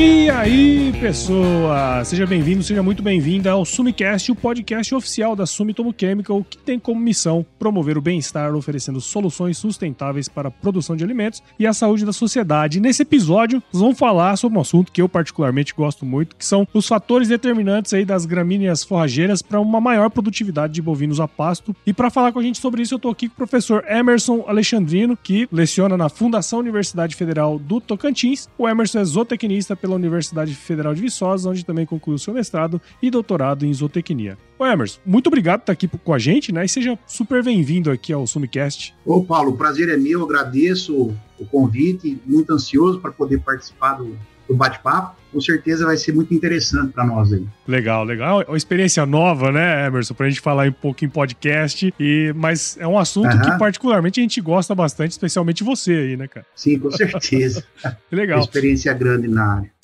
E aí, pessoa! Seja bem-vindo, seja muito bem-vinda ao Sumicast, o podcast oficial da Sumitomo Chemical, que tem como missão promover o bem-estar oferecendo soluções sustentáveis para a produção de alimentos e a saúde da sociedade. Nesse episódio, nós vamos falar sobre um assunto que eu particularmente gosto muito, que são os fatores determinantes aí das gramíneas forrageiras para uma maior produtividade de bovinos a pasto. E para falar com a gente sobre isso, eu estou aqui com o professor Emerson Alexandrino, que leciona na Fundação Universidade Federal do Tocantins. O Emerson é zootecnista Universidade Federal de Viçosa, onde também concluiu seu mestrado e doutorado em zootecnia. Ô Emerson, muito obrigado por estar aqui com a gente, né? E seja super bem-vindo aqui ao Sumicast. Ô Paulo, o prazer é meu, agradeço o convite, muito ansioso para poder participar do, do bate-papo. Com certeza vai ser muito interessante para nós aí. Legal, legal. É uma experiência nova, né, Emerson, para a gente falar um pouco em podcast. E, mas é um assunto uhum. que particularmente a gente gosta bastante, especialmente você aí, né, cara? Sim, com certeza. legal. Uma experiência grande na área.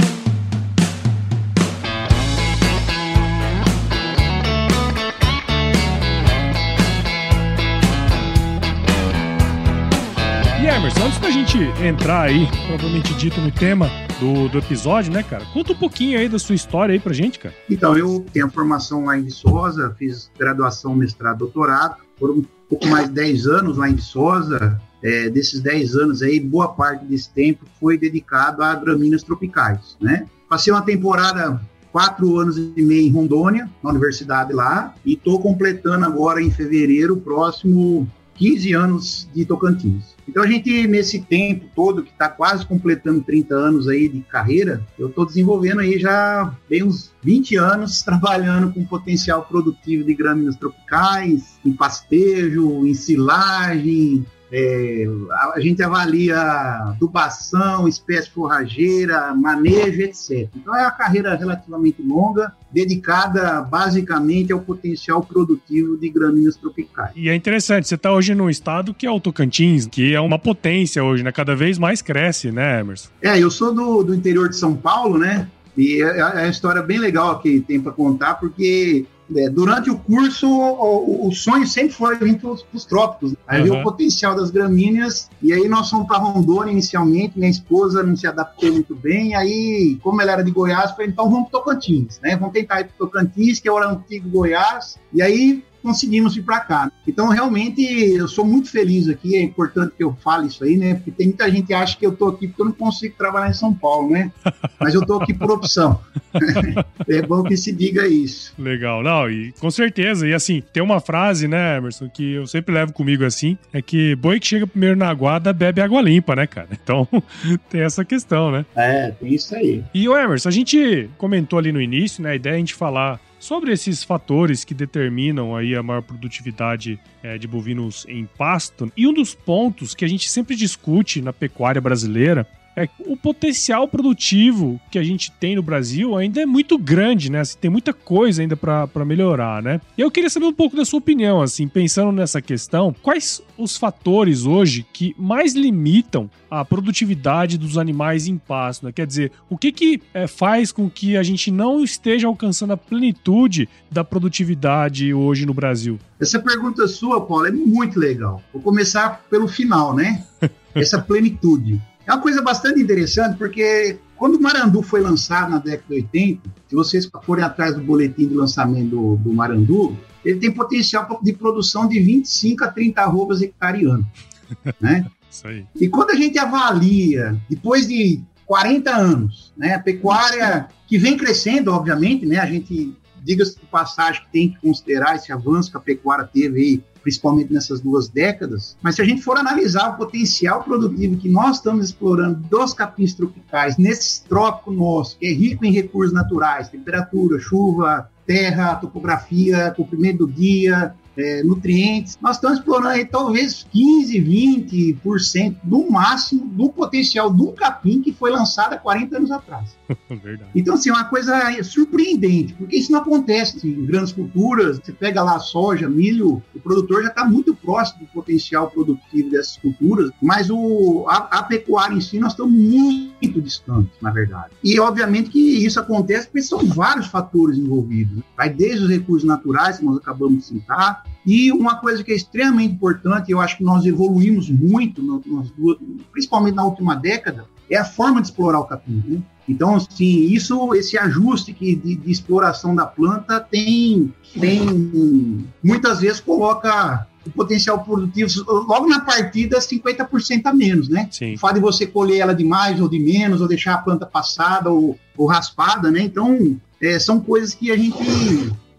Emerson, antes da gente entrar aí, provavelmente dito, no tema do, do episódio, né, cara? Conta um pouquinho aí da sua história aí pra gente, cara. Então, eu tenho formação lá em Viçosa, fiz graduação, mestrado, doutorado. Foram um pouco mais de 10 anos lá em Viçosa. É, desses 10 anos aí, boa parte desse tempo foi dedicado a gramíneas tropicais, né? Passei uma temporada quatro anos e meio em Rondônia, na universidade lá, e estou completando agora em fevereiro próximo 15 anos de Tocantins. Então a gente, nesse tempo todo, que está quase completando 30 anos aí de carreira, eu estou desenvolvendo aí já bem uns 20 anos trabalhando com potencial produtivo de gramíneas tropicais, em pastejo, em silagem, é, a gente avalia adubação, espécie forrageira, manejo, etc. Então é uma carreira relativamente longa, dedicada basicamente ao potencial produtivo de gramíneas tropicais. E é interessante, você está hoje num estado que é o Tocantins, que é uma potência hoje, né? Cada vez mais cresce, né, Emerson? É, eu sou do, do interior de São Paulo, né? E é, é uma história bem legal que tem para contar, porque é, durante o curso, o, o, sonho sempre foi vir para os trópicos. Né? Aí uhum. o potencial das gramíneas, e aí nós fomos para Rondônia inicialmente, minha esposa não se adaptou muito bem, aí, como ela era de Goiás, falei, então vamos para Tocantins, né? Vamos tentar ir para Tocantins, que é o antigo Goiás, e aí conseguimos ir para cá. Então, realmente, eu sou muito feliz aqui. É importante que eu fale isso aí, né? Porque tem muita gente que acha que eu estou aqui porque eu não consigo trabalhar em São Paulo, né? Mas eu estou aqui por opção. é bom que se diga isso. Legal, não, e com certeza. E assim, tem uma frase, né, Emerson, que eu sempre levo comigo assim: é que boi que chega primeiro na aguada bebe água limpa, né, cara? Então, tem essa questão, né? É, tem isso aí. E o Emerson, a gente comentou ali no início, né? A ideia é a gente falar sobre esses fatores que determinam aí a maior produtividade é, de bovinos em pasto. E um dos pontos que a gente sempre discute na pecuária brasileira é o potencial produtivo que a gente tem no Brasil ainda é muito grande, né? Assim, tem muita coisa ainda para melhorar, né? E eu queria saber um pouco da sua opinião, assim, pensando nessa questão, quais os fatores hoje que mais limitam a produtividade dos animais em pasto, né? Quer dizer, o que que é, faz com que a gente não esteja alcançando a plenitude da produtividade hoje no Brasil? Essa pergunta sua, Paulo, é muito legal. Vou começar pelo final, né? Essa plenitude. É uma coisa bastante interessante, porque quando o Marandu foi lançado na década de 80, se vocês forem atrás do boletim de lançamento do, do Marandu, ele tem potencial de produção de 25 a 30 arrobas hectare ano. Né? Isso aí. E quando a gente avalia, depois de 40 anos, né, a pecuária que vem crescendo, obviamente, né, a gente, diga-se de passagem, que tem que considerar esse avanço que a pecuária teve aí principalmente nessas duas décadas. Mas se a gente for analisar o potencial produtivo que nós estamos explorando dos capins tropicais, nesse trópico nosso, que é rico em recursos naturais, temperatura, chuva, terra, topografia, comprimento do dia, é, nutrientes. Nós estamos explorando aí talvez 15, 20% no máximo do potencial um capim que foi lançado há 40 anos atrás. Verdade. Então, assim, é uma coisa surpreendente, porque isso não acontece em grandes culturas. Você pega lá soja, milho, o produtor já está muito próximo do potencial produtivo dessas culturas, mas o, a, a pecuária em si nós estamos muito distantes, na verdade. E, obviamente, que isso acontece porque são vários fatores envolvidos. Né? Vai desde os recursos naturais, que nós acabamos de citar, e uma coisa que é extremamente importante, eu acho que nós evoluímos muito, no, principalmente na última década, é a forma de explorar o capim. Né? Então, assim, isso, esse ajuste que, de, de exploração da planta tem, tem muitas vezes coloca o potencial produtivo logo na partida 50% a menos, né? Sim. O fato de você colher ela de mais ou de menos, ou deixar a planta passada ou, ou raspada, né? Então, é, são coisas que a gente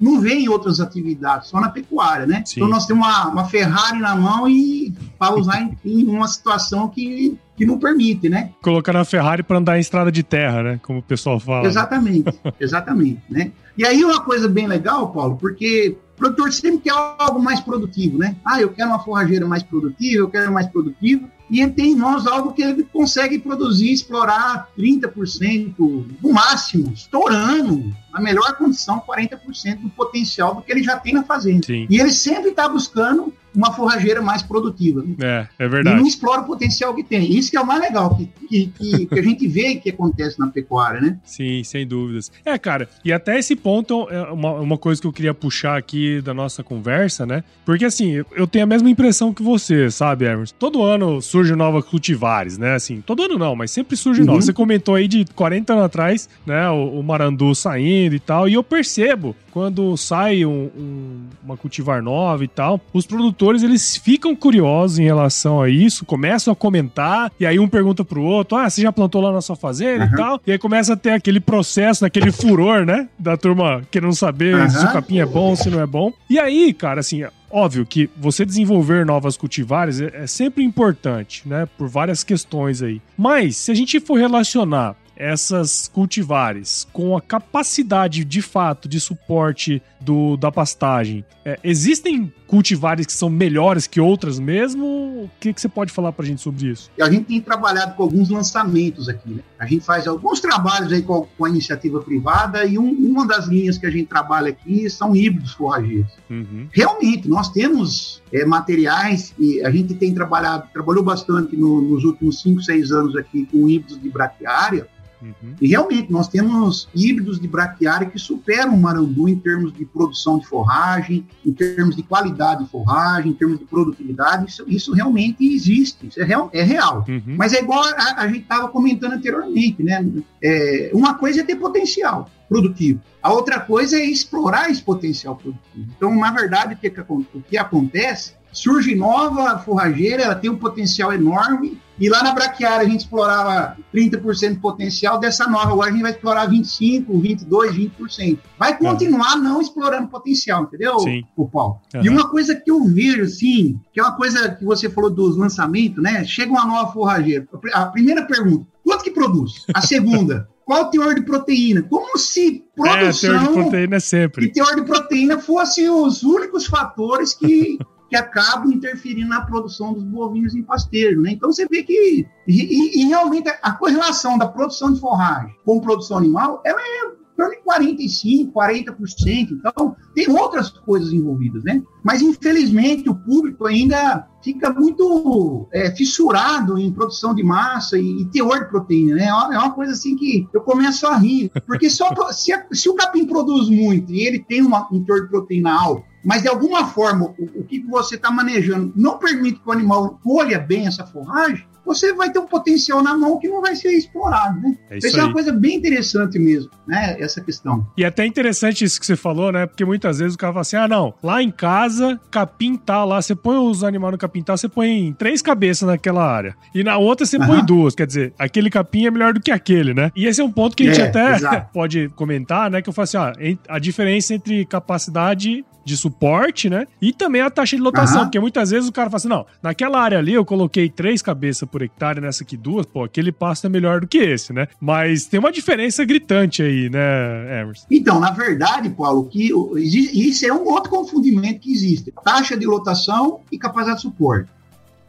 não vê em outras atividades, só na pecuária, né? Sim. Então nós temos uma, uma Ferrari na mão e para usar em, em uma situação que, que não permite, né? Colocar na Ferrari para andar em estrada de terra, né? Como o pessoal fala. Exatamente, exatamente, né? E aí uma coisa bem legal, Paulo, porque o produtor sempre quer algo mais produtivo, né? Ah, eu quero uma forrageira mais produtiva, eu quero mais produtivo. E ele tem em mãos algo que ele consegue produzir, explorar 30%, no máximo, estourando, na melhor condição, 40% do potencial do que ele já tem na fazenda. Sim. E ele sempre está buscando uma forrageira mais produtiva. Né? É, é E verdade. não explora o potencial que tem. Isso que é o mais legal, que, que, que, que a gente vê e que acontece na pecuária, né? Sim, sem dúvidas. É, cara, e até esse ponto é uma, uma coisa que eu queria puxar aqui da nossa conversa, né? Porque assim, eu tenho a mesma impressão que você, sabe, Emerson? Todo ano surgem novas cultivares, né? Assim, todo ano não, mas sempre surge Uhum. novas. Você comentou aí de 40 anos atrás, né? O, o Marandu saindo e tal, e eu percebo quando sai um- um- uma cultivar nova e tal, os produtores eles ficam curiosos em relação a isso, começam a comentar, e aí um pergunta pro outro: ah, você já plantou lá na sua fazenda e Aham. tal? E aí começa a ter aquele processo, aquele furor, né? Da turma querendo saber Aham. se o capim é bom, se não é bom. E aí, cara, assim, óbvio que você desenvolver novas cultivares é, é sempre importante, né? Por várias questões aí. Mas, se a gente for relacionar essas cultivares com a capacidade de fato de suporte do, da pastagem, é, existem cultivares que são melhores que outras mesmo? O que, que você pode falar pra gente sobre isso? A gente tem trabalhado com alguns lançamentos aqui, né? A gente faz alguns trabalhos aí com a, com a iniciativa privada e um- uma das linhas que a gente trabalha aqui são híbridos forrageiros. Uhum. Realmente, nós temos é, materiais e a gente tem trabalhado, trabalhou bastante no- nos últimos 5, 6 anos aqui com híbridos de braquiária Uhum. e realmente nós temos híbridos de braquiária que superam o marandu em termos de produção de forragem, em termos de qualidade de forragem, em termos de produtividade. Isso, isso realmente existe, isso é real. É real. Uhum. Mas é igual a, a gente estava comentando anteriormente, né? É, uma coisa é ter potencial produtivo, a outra coisa é explorar esse potencial produtivo. Então, na verdade, o que, o que acontece? Surge nova forrageira, ela tem um potencial enorme, e lá na braquiária a gente explorava 30% de potencial, dessa nova agora a gente vai explorar 25%, 22%, 20%. Vai continuar não explorando potencial, entendeu, Sim. o Paulo? Aham. E uma coisa que eu vejo, assim, que é uma coisa que você falou dos lançamentos, né? Chega uma nova forrageira. A primeira pergunta, quanto que produz? A segunda, qual o teor de proteína? Como se É, teor de produção proteína é e sempre. teor de proteína fossem os únicos fatores que, que acabam interferindo na produção dos bovinos em pastejo, né? Então você vê que e, e- e realmente a correlação da produção de forragem com produção animal, ela é torno de 45, 40%. Então tem outras coisas envolvidas, né? Mas infelizmente o público ainda fica muito é, fissurado em produção de massa e, e teor de proteína, né? É uma, é coisa assim que eu começo a rir, porque só se, se o capim produz muito e ele tem uma, um teor de proteína alto, mas de alguma forma o, o que você está manejando não permite que o animal colha bem essa forragem, você vai ter um potencial na mão que não vai ser explorado, né? É Isso, isso é uma coisa bem interessante mesmo, né? Essa questão. E é até interessante isso que você falou, né? Porque muitas vezes o cara fala assim: ah, não, lá em casa, capim tá lá, você põe os animais no capim tá, você põe três cabeças naquela área. E na outra você põe Aham. duas. Quer dizer, aquele capim é melhor do que aquele, né? E esse é um ponto que a gente É, até exato. pode comentar, né? Que eu falo assim: ah, a diferença entre capacidade de suporte, né? E também a taxa de lotação, Aham. porque muitas vezes o cara fala assim: não, naquela área ali eu coloquei três cabeças por hectare, nessa aqui duas, pô, aquele pasto é melhor do que esse, né? Mas tem uma diferença gritante aí, né, Emerson? Então, na verdade, Paulo, que isso é um outro confundimento que existe: taxa de lotação e capacidade de suporte.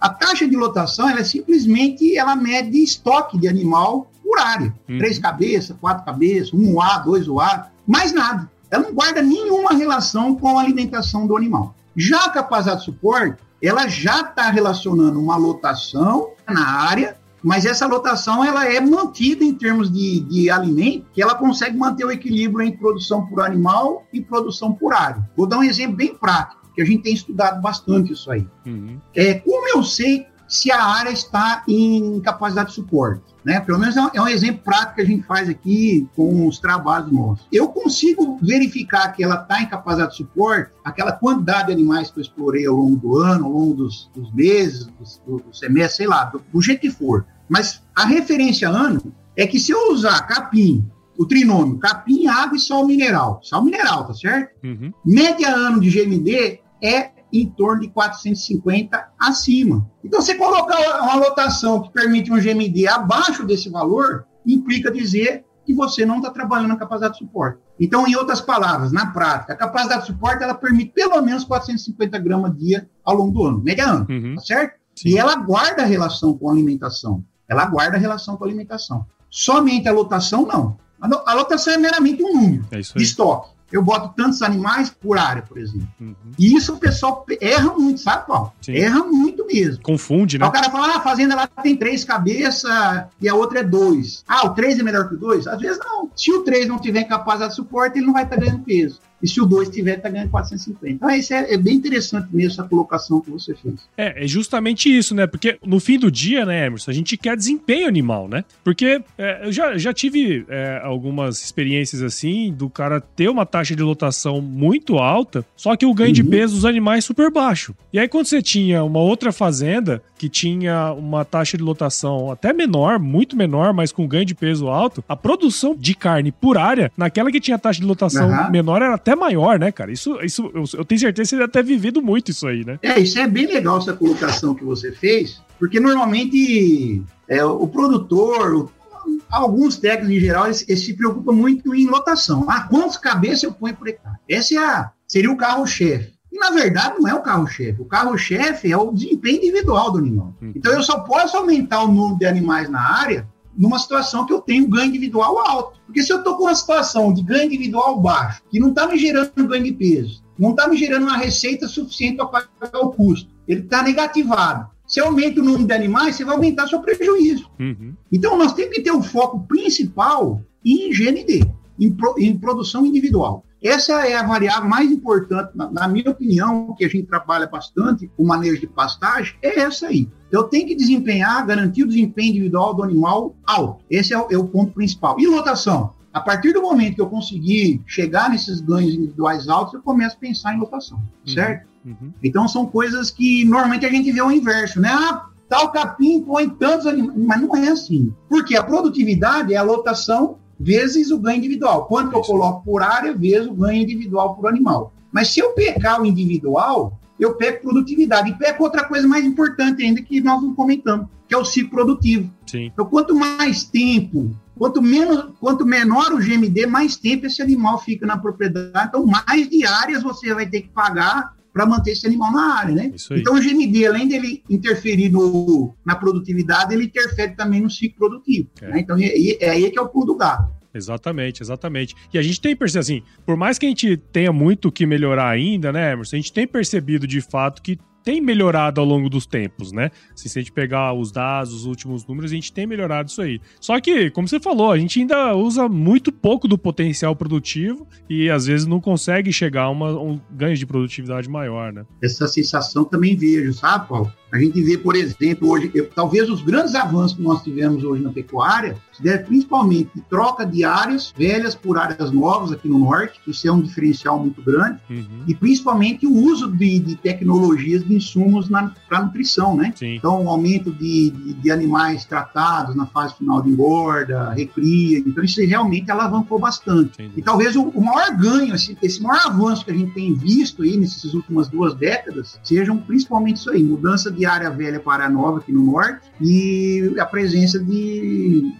A taxa de lotação, ela é simplesmente ela mede estoque de animal por área. Uhum. Três cabeças, quatro cabeças, um A, dois A, mais nada. Ela não guarda nenhuma relação com a alimentação do animal. Já a capacidade de suporte, ela já está relacionando uma lotação na área, mas essa lotação ela é mantida em termos de, de alimento, que ela consegue manter o equilíbrio entre produção por animal e produção por área. Vou dar um exemplo bem prático, que a gente tem estudado bastante isso aí. Uhum. É, como eu sei se a área está em capacidade de suporte. Né? Pelo menos é um, exemplo prático que a gente faz aqui com os trabalhos nossos. Eu consigo verificar que ela está em capacidade de suporte, aquela quantidade de animais que eu explorei ao longo do ano, ao longo dos, dos meses, do, do semestre, sei lá, do, do jeito que for. Mas a referência ano é que se eu usar capim, o trinômio, capim, água e sal mineral, sal mineral, tá certo? Uhum. Média ano de GMD é em torno de 450 acima. Então, você colocar uma lotação que permite um GMD abaixo desse valor, implica dizer que você não está trabalhando na capacidade de suporte. Então, em outras palavras, na prática, a capacidade de suporte ela permite pelo menos 450 gramas dia ao longo do ano, média ano, uhum. tá certo? Sim. E ela guarda a relação com a alimentação. Ela guarda a relação com a alimentação. Somente a lotação, não. A lotação é meramente um número é de estoque eu boto tantos animais por área, por exemplo. Uhum. E isso o pessoal erra muito, sabe, Paulo? Sim. Erra muito mesmo. Confunde, né? Aí o cara fala, ah, a fazenda lá tem três cabeças e a outra é dois. Ah, o três é melhor que o dois? Às vezes não. Se o três não tiver capacidade de suporte, ele não vai estar ganhando peso. E se o 2 tiver, tá ganhando 450. Então, isso é, é, bem interessante mesmo, essa colocação que você fez. É, é justamente isso, né? Porque no fim do dia, né, Emerson, a gente quer desempenho animal, né? Porque é, eu já, já tive é, algumas experiências assim, do cara ter uma taxa de lotação muito alta, só que o ganho uhum. de peso dos animais super baixo. E aí, quando você tinha uma outra fazenda que tinha uma taxa de lotação até menor, muito menor, mas com ganho de peso alto, a produção de carne por área, naquela que tinha taxa de lotação uhum. menor, era até maior, né, cara? Isso, isso eu, eu tenho certeza que você deve ter vivido muito isso aí, né? É, isso é bem legal essa colocação que você fez, porque normalmente é, o produtor, alguns técnicos em geral, eles, eles, se preocupam muito em lotação. Ah, quantas cabeças eu ponho por hectare? Esse é a, seria o carro-chefe. E, na verdade, não é o carro-chefe. O carro-chefe é o desempenho individual do animal. Uhum. Então, eu só posso aumentar o número de animais na área numa situação que eu tenho ganho individual alto. Porque se eu estou com uma situação de ganho individual baixo, que não está me gerando ganho de peso, não está me gerando uma receita suficiente para pagar o custo, ele está negativado. Se aumenta o número de animais, você vai aumentar seu prejuízo. Uhum. Então, nós temos que ter o foco principal em GND, em, pro, em produção individual. Essa é a variável mais importante, na, na, minha opinião, que a gente trabalha bastante, o manejo de pastagem, é essa aí. Eu tenho que desempenhar, garantir o desempenho individual do animal alto. Esse é o, é o ponto principal. E lotação? A partir do momento que eu conseguir chegar nesses ganhos individuais altos, eu começo a pensar em lotação, uhum, certo? Uhum. Então são coisas que normalmente a gente vê o inverso, né? Ah, tal capim põe tantos animais, mas não é assim. Porque a produtividade é a lotação vezes o ganho individual. Quanto eu coloco por área, vezes o ganho individual por animal. Mas se eu pecar o individual, eu pego produtividade. E pego outra coisa mais importante ainda que nós não comentamos, que é o ciclo produtivo. Sim. Então, quanto mais tempo, quanto, menos, quanto menor o GMD, mais tempo esse animal fica na propriedade. Então, mais diárias você vai ter que pagar para manter esse animal na área, né? Então, o GMD, além dele interferir no, na produtividade, ele interfere também no ciclo produtivo. É. Né? Então, é, é aí que é o pulo do gato. Exatamente, exatamente. E a gente tem percebido, assim, por mais que a gente tenha muito que melhorar ainda, né, Emerson? A gente tem percebido de fato que tem melhorado ao longo dos tempos, né? Se a gente pegar os dados, os últimos números, a gente tem melhorado isso aí. Só que, como você falou, a gente ainda usa muito pouco do potencial produtivo e às vezes não consegue chegar a uma, um ganho de produtividade maior, né? Essa sensação também vejo, sabe, Paulo? A gente vê, por exemplo, hoje, talvez os grandes avanços que nós tivemos hoje na pecuária se deve principalmente de troca de áreas velhas por áreas novas aqui no norte, isso é um diferencial muito grande, uhum. e principalmente o uso de, de tecnologias de insumos para nutrição, né? Sim. Então, o aumento de, de, de, animais tratados na fase final de engorda, recria, então isso realmente alavancou bastante. Entendi. E talvez o, o, maior ganho, esse, esse maior avanço que a gente tem visto aí nessas últimas duas décadas, sejam principalmente isso aí, mudança de área velha para área nova aqui no norte e a presença de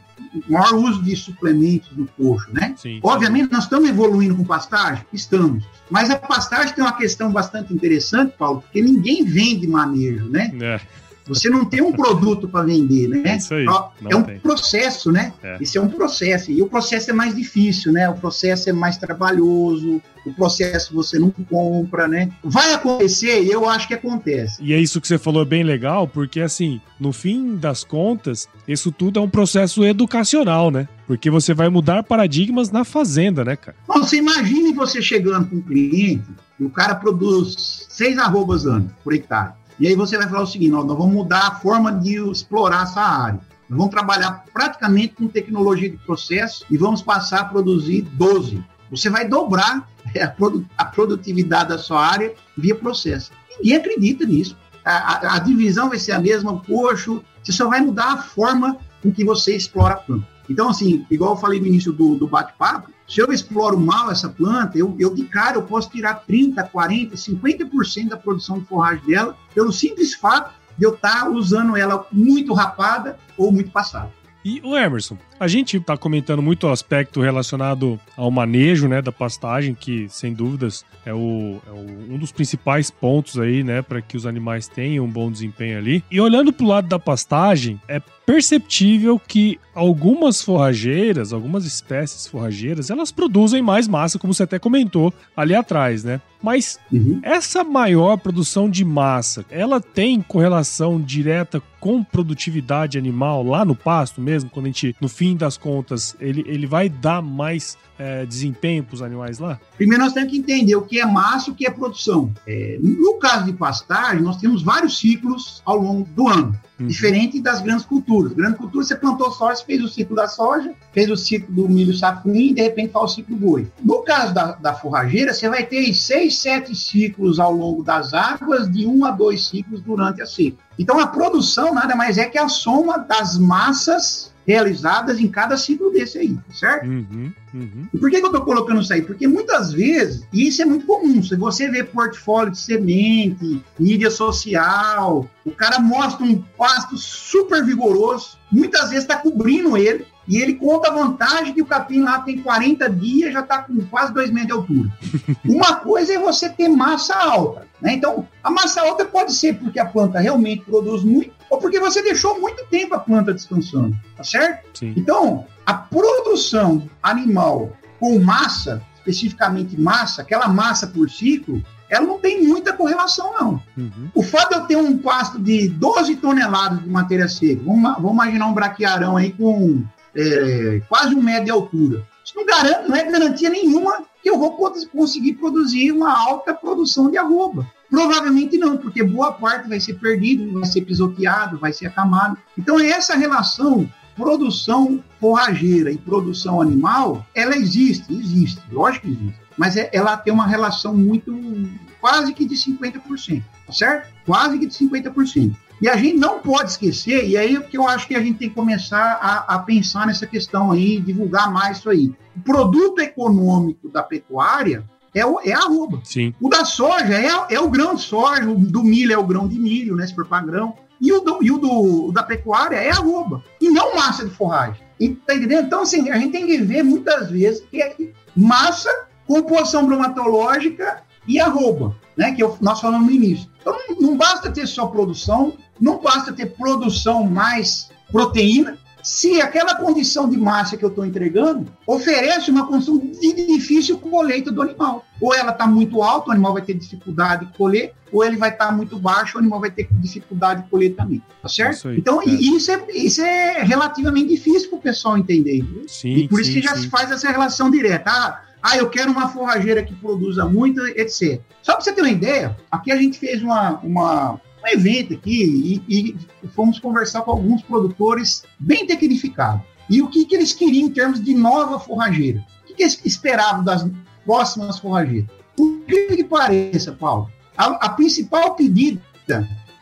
maior uso de suplementos no coxo, né? Sim, Obviamente, nós estamos evoluindo com pastagem? Estamos. Mas a pastagem tem uma questão bastante interessante, Paulo, porque ninguém vende manejo, né? É. Você não tem um produto para vender, né? É, isso aí, é um tem. processo, né? É. Isso é um processo. E o processo é mais difícil, né? O processo é mais trabalhoso, o processo você não compra, né? Vai acontecer e eu acho que acontece. E é isso que você falou bem legal, porque assim, no fim das contas, isso tudo é um processo educacional, né? Porque você vai mudar paradigmas na fazenda, né, cara? Bom, você imagine você chegando com um cliente e o cara produz seis arrobas ano por hectare. E aí você vai falar o seguinte: ó, nós vamos mudar a forma de explorar essa área. Nós vamos trabalhar praticamente com tecnologia de processo e vamos passar a produzir 12. Você vai dobrar a, a produtividade da sua área via processo. Ninguém acredita nisso. A, a, a, divisão vai ser a mesma, o coxo, você só vai mudar a forma com que você explora a planta. Então, assim, igual eu falei no início do, do bate-papo, se eu exploro mal essa planta, eu, eu de cara eu posso tirar 30, 40, 50% da produção de forragem dela, pelo simples fato de eu estar tá usando ela muito rapada ou muito passada. E o Emerson, a gente está comentando muito o aspecto relacionado ao manejo, né, da pastagem, que sem dúvidas é, o, é o, um dos principais pontos aí, né, para que os animais tenham um bom desempenho ali. E olhando para o lado da pastagem, é perceptível que algumas forrageiras, algumas espécies forrageiras, elas produzem mais massa, como você até comentou ali atrás, né? Mas uhum. essa maior produção de massa, ela tem correlação direta com produtividade animal lá no pasto mesmo, quando a gente, no fim das contas, ele, ele vai dar mais é, desempenho para os animais lá? Primeiro nós temos que entender o que é massa e o que é produção. É, no caso de pastagem, nós temos vários ciclos ao longo do ano. Uhum. Diferente das grandes culturas. Grande cultura, você plantou soja, fez o ciclo da soja, fez o ciclo do milho safrinho e de repente faz o ciclo do boi. No caso da, da forrageira, você vai ter seis, sete ciclos ao longo das águas, de um a dois ciclos durante a seca. Então a produção nada mais é que a soma das massas realizadas em cada ciclo desse aí, certo? Uhum, uhum. E por que, que eu estou colocando isso aí? Porque muitas vezes, e isso é muito comum, se você vê portfólio de semente, mídia social, o cara mostra um pasto super vigoroso, muitas vezes está cobrindo ele, e ele conta a vantagem que o capim lá tem 40 dias, já está com quase 2 metros de altura. Uma coisa é você ter massa alta. Né? Então, a massa alta pode ser porque a planta realmente produz muito, ou porque você deixou muito tempo a planta descansando, tá certo? Sim. Então, a produção animal com massa, especificamente massa, aquela massa por ciclo, ela não tem muita correlação, não. Uhum. O fato de eu ter um pasto de 12 toneladas de matéria seca, vamos, vamos imaginar um braquiarão aí com é, quase um metro de altura. Isso não, garante, não é garantia nenhuma que eu vou conseguir produzir uma alta produção de arroba. Provavelmente não, porque boa parte vai ser perdido, vai ser pisoteado, vai ser acamado. Então, essa relação produção forrageira e produção animal, ela existe, existe, lógico que existe, mas é, ela tem uma relação muito, quase que de 50%, tá certo? Quase que de 50%. E a gente não pode esquecer, e aí que eu acho que a gente tem que começar a, a pensar nessa questão aí, divulgar mais isso aí. O produto econômico da pecuária é, o, é a arroba. Sim. O da soja é, é o grão de soja, o do milho é o grão de milho, né? Se for para grão. E o, do, e o do, da pecuária é arroba. E não massa de forragem. E, tá entendendo? Então, assim, a gente tem que ver muitas vezes que é massa, composição bromatológica e arroba, né? Que eu, nós falamos no início. Então, não, não basta ter só produção, não basta ter produção mais proteína, se aquela condição de massa que eu estou entregando oferece uma condição de difícil colheita do animal. Ou ela está muito alta, o animal vai ter dificuldade de colher, ou ele vai estar tá muito baixo, o animal vai ter dificuldade de colher também. Tá certo? Isso aí, então, é. Isso, é, isso é relativamente difícil para o pessoal entender. Sim, e por sim, isso que já sim. se faz essa relação direta. Ah, ah, eu quero uma forrageira que produza muito, etc. Só para você ter uma ideia, aqui a gente fez uma, uma, um evento aqui e, e fomos conversar com alguns produtores bem tecnificados. E o que, que eles queriam em termos de nova forrageira? O que, que eles esperavam das próximas forrageiras? Por que que pareça, Paulo? A, a principal pedida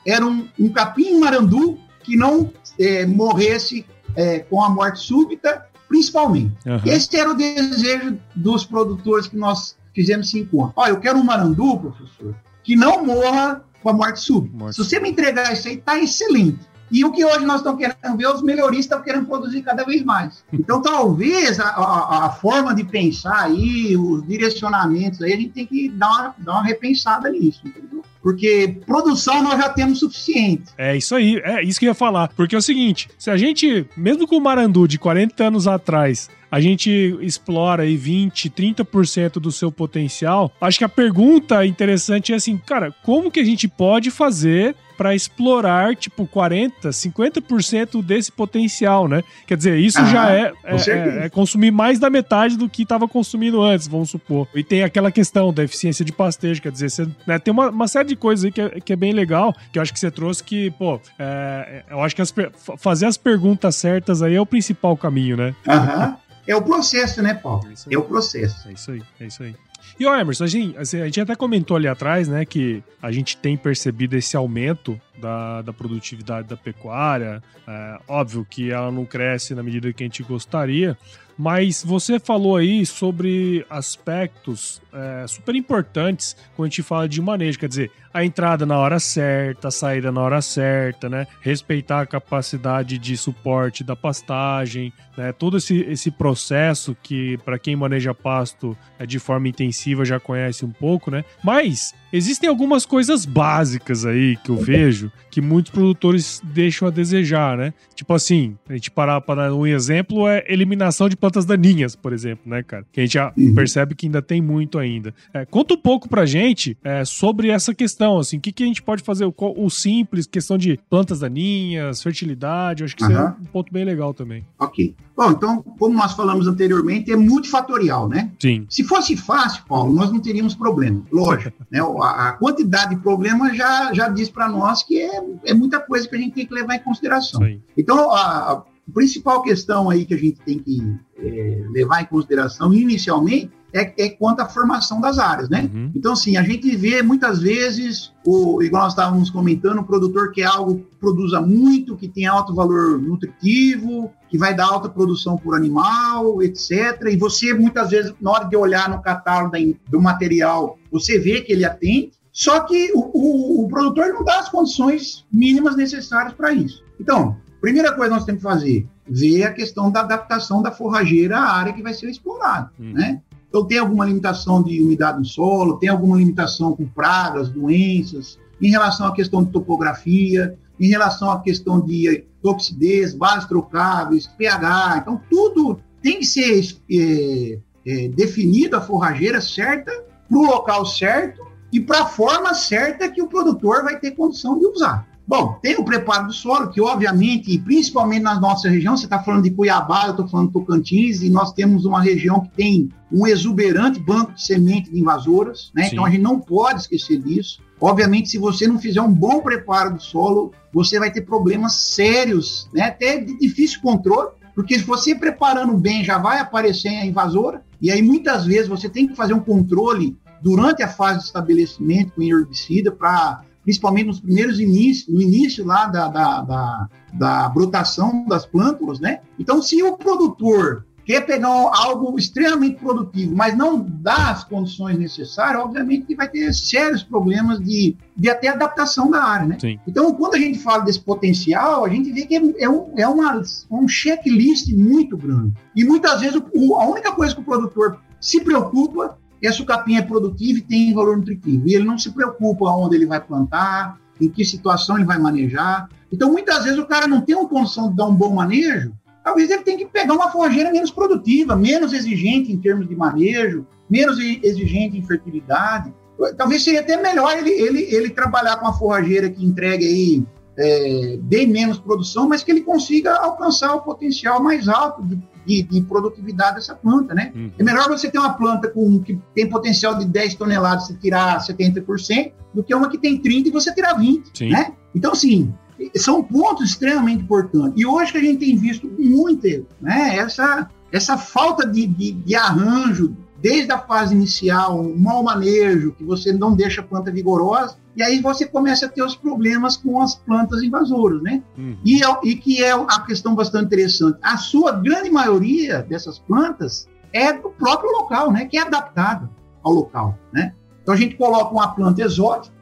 era um, um capim marandu que não é, morresse é, com a morte súbita, principalmente. Uhum. Esse era o desejo dos produtores que nós fizemos cinco anos. Olha, eu quero um marandu, professor, que não morra com a morte súbita. Morte. Se você me entregar isso aí, tá excelente. E o que hoje nós estamos querendo ver, os melhoristas estão querendo produzir cada vez mais. Então, talvez a, a, a, forma de pensar aí, os direcionamentos aí, a gente tem que dar uma, dar uma repensada nisso, entendeu? Porque produção nós já temos suficiente. É isso aí, é isso que eu ia falar. Porque é o seguinte: se a gente, mesmo com o Marandu de 40 anos atrás, a gente explora aí 20, 30% do seu potencial. Acho que a pergunta interessante é assim, cara, como que a gente pode fazer para explorar, tipo, 40%, 50% desse potencial, né? Quer dizer, isso ah, já é, é, é, é, consumir mais da metade do que estava consumindo antes, vamos supor. E tem aquela questão da eficiência de pastejo, quer dizer, você, né, tem uma, uma, série de coisas aí que é, que é bem legal, que eu acho que você trouxe que, pô, é, eu acho que as, fazer as perguntas certas aí é o principal caminho, né? Aham. É o processo, né, Paulo? É, é o processo. É isso aí, é isso aí. E, ó, Emerson, a gente, a gente até comentou ali atrás, né, que a gente tem percebido esse aumento da, da produtividade da pecuária. É, óbvio que ela não cresce na medida que a gente gostaria, mas você falou aí sobre aspectos é, super importantes quando a gente fala de manejo, quer dizer, a entrada na hora certa, a saída na hora certa, né? Respeitar a capacidade de suporte da pastagem, né? Todo esse, esse processo que, para quem maneja pasto é, de forma intensiva, já conhece um pouco, né? Mas existem algumas coisas básicas aí que eu vejo que muitos produtores deixam a desejar, né? Tipo assim, a gente parar para dar um exemplo é eliminação de plantas daninhas, por exemplo, né, cara? Que a gente já uhum. percebe que ainda tem muito ainda. É, conta um pouco pra gente é, sobre essa questão, assim, o que, que a gente pode fazer, o, o simples, questão de plantas daninhas, fertilidade, eu acho que uhum. isso é um ponto bem legal também. Ok. Bom, então, como nós falamos anteriormente, é multifatorial, né? Sim. Se fosse fácil, Paulo, nós não teríamos problema. Lógico, né? A, a quantidade de problemas já, já diz para nós que é, é muita coisa que a gente tem que levar em consideração. Sim. Então, a, a principal questão aí que a gente tem que é, levar em consideração inicialmente é, é quanto à formação das áreas, né? Uhum. Então, sim, a gente vê muitas vezes, o, igual nós estávamos comentando, o produtor quer algo que produza muito, que tem alto valor nutritivo, que vai dar alta produção por animal, etc. E você, muitas vezes, na hora de olhar no catálogo do material, você vê que ele atende, só que o, o, o produtor não dá as condições mínimas necessárias para isso. Então, primeira coisa que nós temos que fazer, ver a questão da adaptação da forrageira à área que vai ser explorada, uhum. né? Então, tem alguma limitação de umidade no solo, tem alguma limitação com pragas, doenças, em relação à questão de topografia, em relação à questão de toxidez, bases trocáveis, pH. Então, tudo tem que ser é, é, definido a forrageira certa para o local certo e para a forma certa que o produtor vai ter condição de usar. Bom, tem o preparo do solo, que obviamente, principalmente na nossa região, você está falando de Cuiabá, eu estou falando de Tocantins, e nós temos uma região que tem um exuberante banco de semente de invasoras, né? Então a gente não pode esquecer disso. Obviamente, se você não fizer um bom preparo do solo, você vai ter problemas sérios, né? Até de difícil controle, porque se você preparando bem, já vai aparecer a invasora, e aí muitas vezes você tem que fazer um controle durante a fase de estabelecimento com herbicida para principalmente nos primeiros inícios, no início lá da, da, da, da brotação das plântulas, né? Então, se o produtor quer pegar algo extremamente produtivo, mas não dá as condições necessárias, obviamente que vai ter sérios problemas de, de até adaptação da área, né? Sim. Então, quando a gente fala desse potencial, a gente vê que é, um, é uma, um checklist muito grande. E muitas vezes o, a única coisa que o produtor se preocupa esse capim é produtivo e tem valor nutritivo. E ele não se preocupa onde ele vai plantar, em que situação ele vai manejar. Então, muitas vezes, o cara não tem uma condição de dar um bom manejo, talvez ele tenha que pegar uma forrageira menos produtiva, menos exigente em termos de manejo, menos exigente em fertilidade. Talvez seria até melhor ele, ele, ele trabalhar com uma forrageira que entregue aí é, bem menos produção, mas que ele consiga alcançar o potencial mais alto de de, de produtividade dessa planta, né? Uhum. É melhor você ter uma planta com, que tem potencial de 10 toneladas e tirar 70%, do que uma que tem 30 e você tirar 20, Sim. né? Então, assim, são pontos extremamente importantes. E hoje que a gente tem visto muito né, essa, essa falta de, de, de arranjo, desde a fase inicial, um mau manejo, que você não deixa a planta vigorosa, e aí você começa a ter os problemas com as plantas invasoras, né? Uhum. E, é e que é a questão bastante interessante. A sua grande maioria dessas plantas é do próprio local, né? Que é adaptada ao local, né? Então a gente coloca uma planta exótica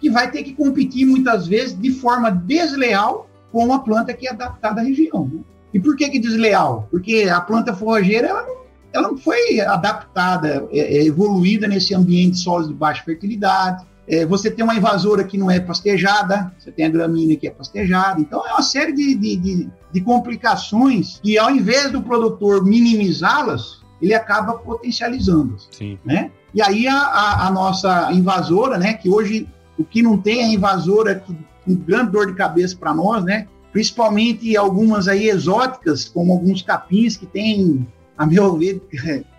que vai ter que competir muitas vezes de forma desleal com uma planta que é adaptada à região. Né? E por que, que desleal? Porque a planta forrageira ela não, ela não foi adaptada, é, é, evoluída nesse ambiente de solos de baixa fertilidade, é, você tem uma invasora que não é pastejada, você tem a gramínea que é pastejada. Então, é uma série de, de, de, de complicações que, ao invés do produtor minimizá-las, ele acaba potencializando-as. Né? E aí, a, a, a, nossa invasora, né, que hoje o que não tem é invasora que com grande dor de cabeça para nós, né? Principalmente algumas aí exóticas, como alguns capins que têm a meu ver,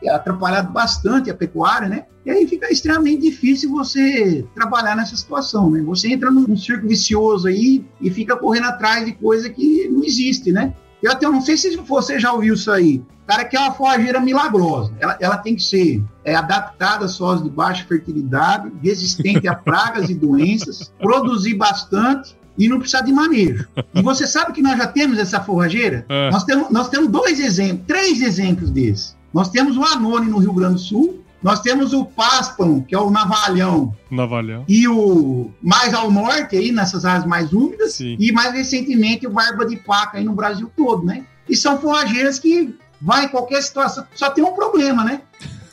é atrapalhado bastante a pecuária, né? E aí fica extremamente difícil você trabalhar nessa situação, né? Você entra num círculo vicioso aí e fica correndo atrás de coisa que não existe, né? Eu até não sei se você já ouviu isso aí. Cara quer uma forrageira milagrosa. Ela, ela tem que ser é, adaptada a solos de baixa fertilidade, resistente a pragas e doenças, produzir bastante e não precisar de manejo. E você sabe que nós já temos essa forrageira? É. Nós, temos, nós temos dois exemplos, três exemplos desses. Nós temos o Anone no Rio Grande do Sul, nós temos o Páspano, que é o Navalhão. Navalhão. E o mais ao norte, aí, nessas áreas mais úmidas. Sim. E mais recentemente o Barba de Paca aí no Brasil todo, né? E são forrageiras que vai em qualquer situação. Só tem um problema, né?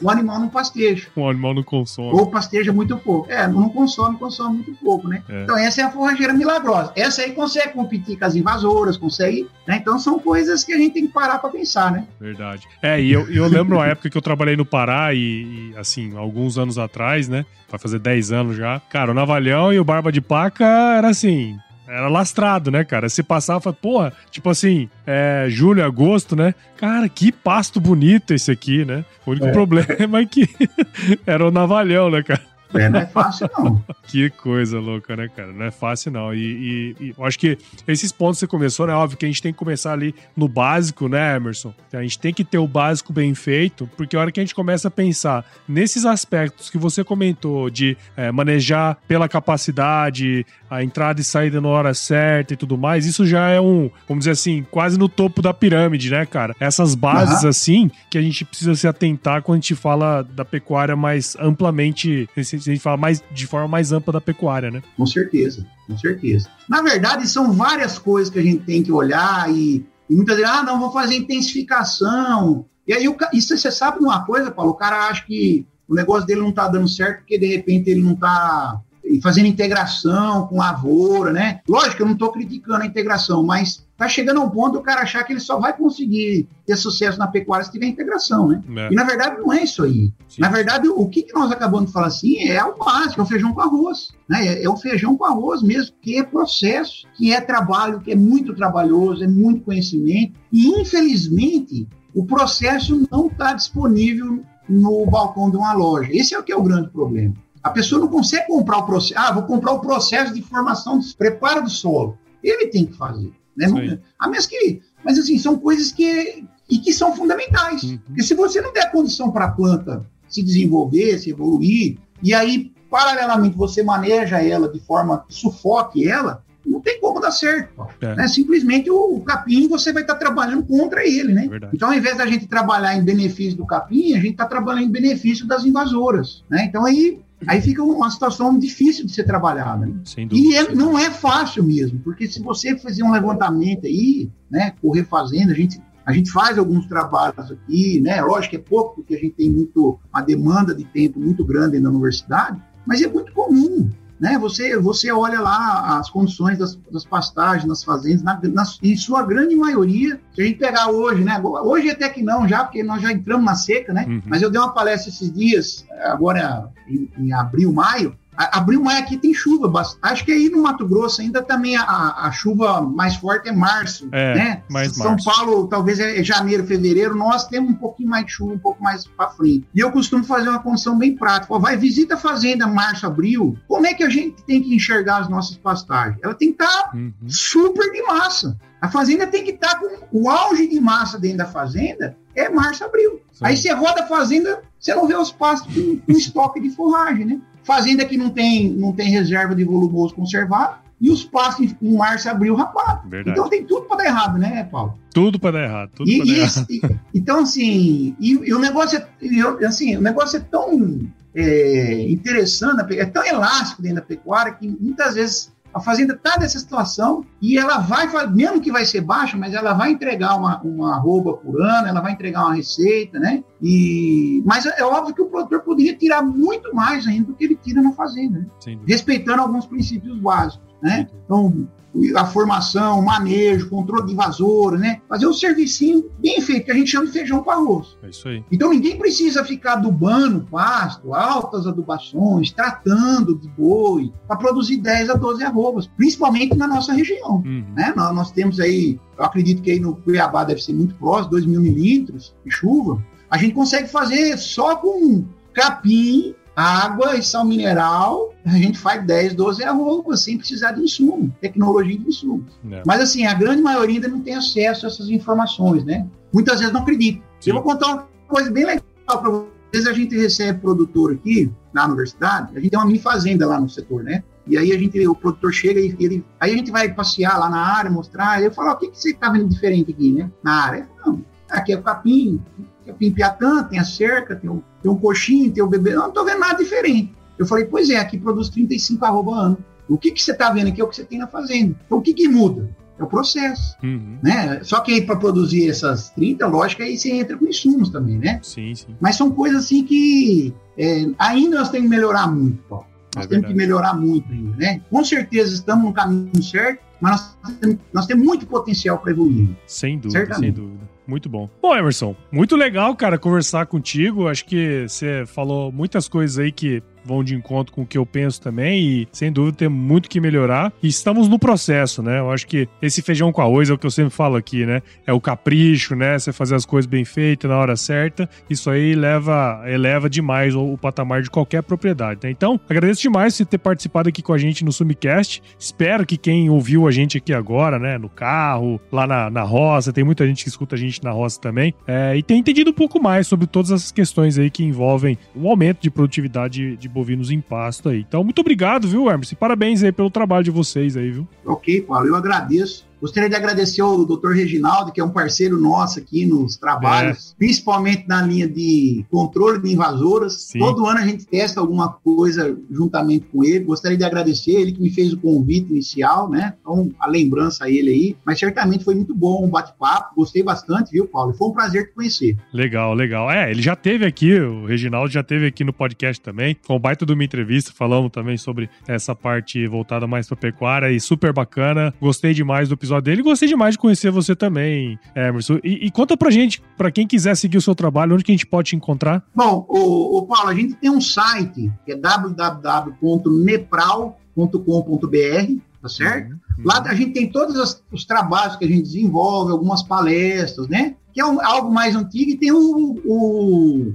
O animal não pasteja. O animal não consome. Ou pasteja muito pouco. É, não consome, consome muito pouco, né? É. Então essa é a forrageira milagrosa. Essa aí consegue competir com as invasoras, consegue, né? Então são coisas que a gente tem que parar para pensar, né? Verdade. É, e eu, eu lembro a época que eu trabalhei no Pará e, e, assim, alguns anos atrás, né? Vai fazer 10 anos já. Cara, o Navalhão e o Barba de Paca era assim, era lastrado, né, cara? Se passava, porra, tipo assim, é, julho, agosto, né? Cara, que pasto bonito esse aqui, né? O único é. problema é que era o navalhão, né, cara? É, não é fácil, não. que coisa louca, né, cara? Não é fácil, não. E, e, e, eu acho que esses pontos que você começou, né? Óbvio que a gente tem que começar ali no básico, né, Emerson? A gente tem que ter o básico bem feito, porque a hora que a gente começa a pensar nesses aspectos que você comentou, de é, manejar pela capacidade, a entrada e saída na hora certa e tudo mais, isso já é um, vamos dizer assim, quase no topo da pirâmide, né, cara? Essas bases, uhum. assim, que a gente precisa se atentar quando a gente fala da pecuária mais amplamente a gente fala mais, de forma mais ampla da pecuária, né? Com certeza, com certeza. Na verdade, são várias coisas que a gente tem que olhar e, e muitas vezes, ah, não, vou fazer intensificação. E aí, o, isso você sabe uma coisa, Paulo, o cara acha que o negócio dele não está dando certo porque de repente ele não está fazendo integração com lavoura, né? Lógico, eu não estou criticando a integração, mas está chegando a um ponto o cara achar que ele só vai conseguir ter sucesso na pecuária se tiver integração, né? É. E na verdade não é isso aí. Sim. Na verdade, o que, que nós acabamos de falar assim é o básico, é o feijão com arroz. Né? É, é o feijão com arroz mesmo, que é processo, que é trabalho, que é muito trabalhoso, é muito conhecimento. E infelizmente o processo não está disponível no balcão de uma loja. Esse é o que é o grande problema. A pessoa não consegue comprar o processo. Ah, vou comprar o processo de formação, de preparo do solo. Ele tem que fazer. Né? Não, a menos que. Mas assim, são coisas que. E que são fundamentais. Uhum. Porque se você não der condição para a planta se desenvolver, se evoluir, e aí, paralelamente, você maneja ela de forma que sufoque ela, não tem como dar certo. É. Né? Simplesmente o, o, capim você vai estar tá trabalhando contra ele, né? Verdade. Então, ao invés da gente trabalhar em benefício do capim, a gente está trabalhando em benefício das invasoras. Né? Então, aí Aí fica uma situação difícil de ser trabalhada. Né? e é, não é fácil mesmo, porque se você fazer um levantamento aí, né, correr fazenda, a gente, a gente faz alguns trabalhos aqui, né? Lógico que é pouco, porque a gente tem muito uma demanda de tempo muito grande na universidade, mas é muito comum né? Você, você olha lá as condições das, das pastagens nas fazendas, na, na, em sua grande maioria, se a gente pegar hoje, né? Hoje até que não, já, porque nós já entramos na seca, né? Uhum. Mas eu dei uma palestra esses dias, agora em, em abril, maio, Abril, maio aqui tem chuva. Acho que aí no Mato Grosso ainda também a, a chuva mais forte é março, é, né? Mais São março. Paulo talvez é janeiro, fevereiro. Nós temos um pouquinho mais de chuva, um pouco mais para frente. E eu costumo fazer uma condição bem prática. Vai, visita a fazenda março, abril. Como é que a gente tem que enxergar as nossas pastagens? Ela tem que estar tá uhum. super de massa. A fazenda tem que estar tá com o auge de massa dentro da fazenda é março, abril. Sim. Aí você roda a fazenda, você não vê os pastos com, com estoque de forragem, né? Fazenda que não tem, não tem reserva de volumoso conservado e os pastos em março, abril, rapado. Verdade. Então tem tudo para dar errado, né, Paulo? Tudo para dar errado. Tudo e, dar errado. E, então, assim, e, e, o negócio é, assim, o negócio é tão é, interessante, é tão elástico dentro da pecuária que muitas vezes A fazenda está nessa situação e ela vai, mesmo que vai ser baixa, mas ela vai entregar uma, uma arroba por ano, ela vai entregar uma receita, né? E, mas é óbvio que o produtor poderia tirar muito mais ainda do que ele tira na fazenda, né? respeitando alguns princípios básicos, né? Então, a formação, o manejo, controle de vasoura, né? Fazer um servicinho bem feito, que a gente chama de feijão com arroz. É isso aí. Então ninguém precisa ficar adubando pasto, altas adubações, tratando de boi, para produzir 10 a 12 arrobas, principalmente na nossa região. Uhum. Né? Nós, nós, temos aí, eu acredito que aí no Cuiabá deve ser muito próximo, 2 mil milímetros de chuva. A gente consegue fazer só com capim água e sal mineral, a gente faz 10, 12 arrobas sem precisar de insumo, tecnologia de insumo. É. Mas assim, a grande maioria ainda não tem acesso a essas informações, né? Muitas vezes não acredita. Eu vou contar uma coisa bem legal para vocês. Às vezes a gente recebe produtor aqui na universidade, a gente tem uma mini fazenda lá no setor, né? E aí a gente, o produtor chega e ele, aí a gente vai passear lá na área, mostrar, eu falo, o que, que você está vendo diferente aqui, né? Na área. Não, aqui é o capim, é o Piatã, tem a cerca, tem o tem um coxinho, tem o bebê, eu não estou vendo nada diferente. Eu falei, pois é, aqui produz 35 arroba ano. O que, que você está vendo aqui é o que você tem na fazenda. Então, o que, que muda? É o processo. Uhum. Né? Só que aí, para produzir essas 30, lógico, aí você entra com insumos também, né? Sim, sim. Mas são coisas assim que é, ainda nós temos que melhorar muito, Paulo. Nós é temos verdade. que melhorar muito ainda, né? Com certeza estamos no caminho certo, mas nós, nós temos muito potencial para evoluir. Sem dúvida, Certamente. sem dúvida. Muito bom. Bom, Emerson, muito legal, cara, conversar contigo. Acho que você falou muitas coisas aí que vão de encontro com o que eu penso também e sem dúvida tem muito que melhorar e estamos no processo, né? Eu acho que esse feijão com arroz é o que eu sempre falo aqui, né? É o capricho, né? Você fazer as coisas bem feitas na hora certa, isso aí leva, eleva demais o, o patamar de qualquer propriedade, né? Então, agradeço demais por ter participado aqui com a gente no Sumicast. Espero que quem ouviu a gente aqui agora, né? No carro, lá na, na roça, tem muita gente que escuta a gente na roça também, é, e tem entendido um pouco mais sobre todas essas questões aí que envolvem o aumento de produtividade de bovinos em pasto aí. Então, muito obrigado, viu, Hermes? E parabéns aí pelo trabalho de vocês aí, viu? Ok, Paulo, eu agradeço. Gostaria de agradecer ao doutor Reginaldo, que é um parceiro nosso aqui nos trabalhos, é. principalmente na linha de controle de invasoras. Sim. Todo ano a gente testa alguma coisa juntamente com ele. Gostaria de agradecer ele que me fez o convite inicial, né? Então, a lembrança a ele aí. Mas certamente foi muito bom o bate-papo. Gostei bastante, viu, Paulo? Foi um prazer te conhecer. Legal, legal. É, ele já teve aqui, o Reginaldo já teve aqui no podcast também. Foi um baita de uma entrevista, falamos também sobre essa parte voltada mais para pecuária e super bacana. Gostei demais do episódio episódio dele. Gostei demais de conhecer você também, Emerson. E, e conta pra gente, pra quem quiser seguir o seu trabalho, onde que a gente pode te encontrar? Bom, o, o Paulo, a gente tem um site que é www.nepral.com.br, tá certo? Uhum, uhum. Lá a gente tem todos os, os, trabalhos que a gente desenvolve, algumas palestras, né? Que é um, algo mais antigo e tem o, o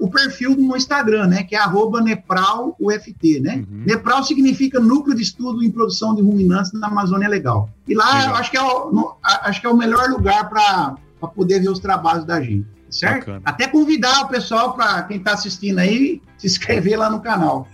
o perfil no Instagram, né? Que é arroba NepralUFT, né? Uhum. Nepral significa Núcleo de Estudo em Produção de Ruminantes na Amazônia Legal. E lá acho que, é o, no, acho que é o melhor lugar para poder ver os trabalhos da gente. Certo? Bacana. Até convidar o pessoal para quem está assistindo aí se inscrever lá no canal.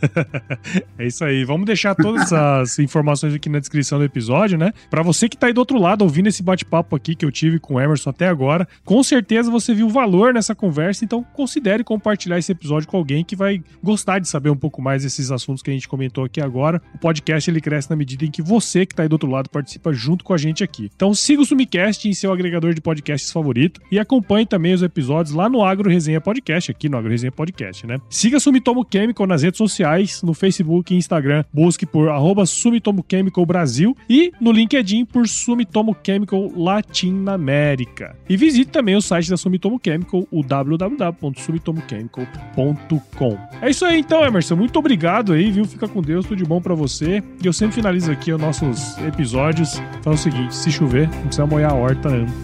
é isso aí. Vamos deixar todas as informações aqui na descrição do episódio, né? Para você que tá aí do outro lado ouvindo esse bate-papo aqui que eu tive com o Emerson até agora, com certeza você viu valor nessa conversa, então considere compartilhar esse episódio com alguém que vai gostar de saber um pouco mais desses assuntos que a gente comentou aqui agora. O podcast ele cresce na medida em que você que tá aí do outro lado participa junto com a gente aqui. Então siga o Sumicast em seu agregador de podcasts favorito e acompanhe também os episódios lá no Agro Resenha Podcast, aqui no Agro Resenha Podcast, né? Siga o Sumitomo Chemical nas redes sociais, no Facebook e Instagram. Busque por arroba Sumitomo Chemical Brasil e no LinkedIn por Sumitomo Chemical Latinoamérica. E visite também o site da Sumitomo Chemical, o www.sumitomochemical.com. É isso aí então, Emerson. Muito obrigado aí, viu? Fica com Deus, tudo de bom para você. E eu sempre finalizo aqui os nossos episódios falando o seguinte: se chover, não precisa molhar a horta, né?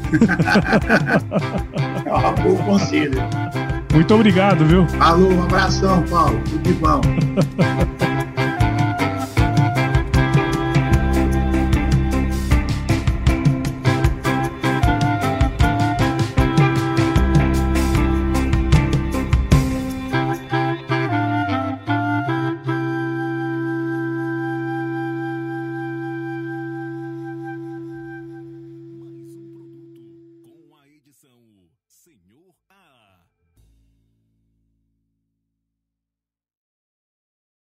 é uma boa conselho. Muito obrigado, viu? Falou, um abração, Paulo. Tudo de bom.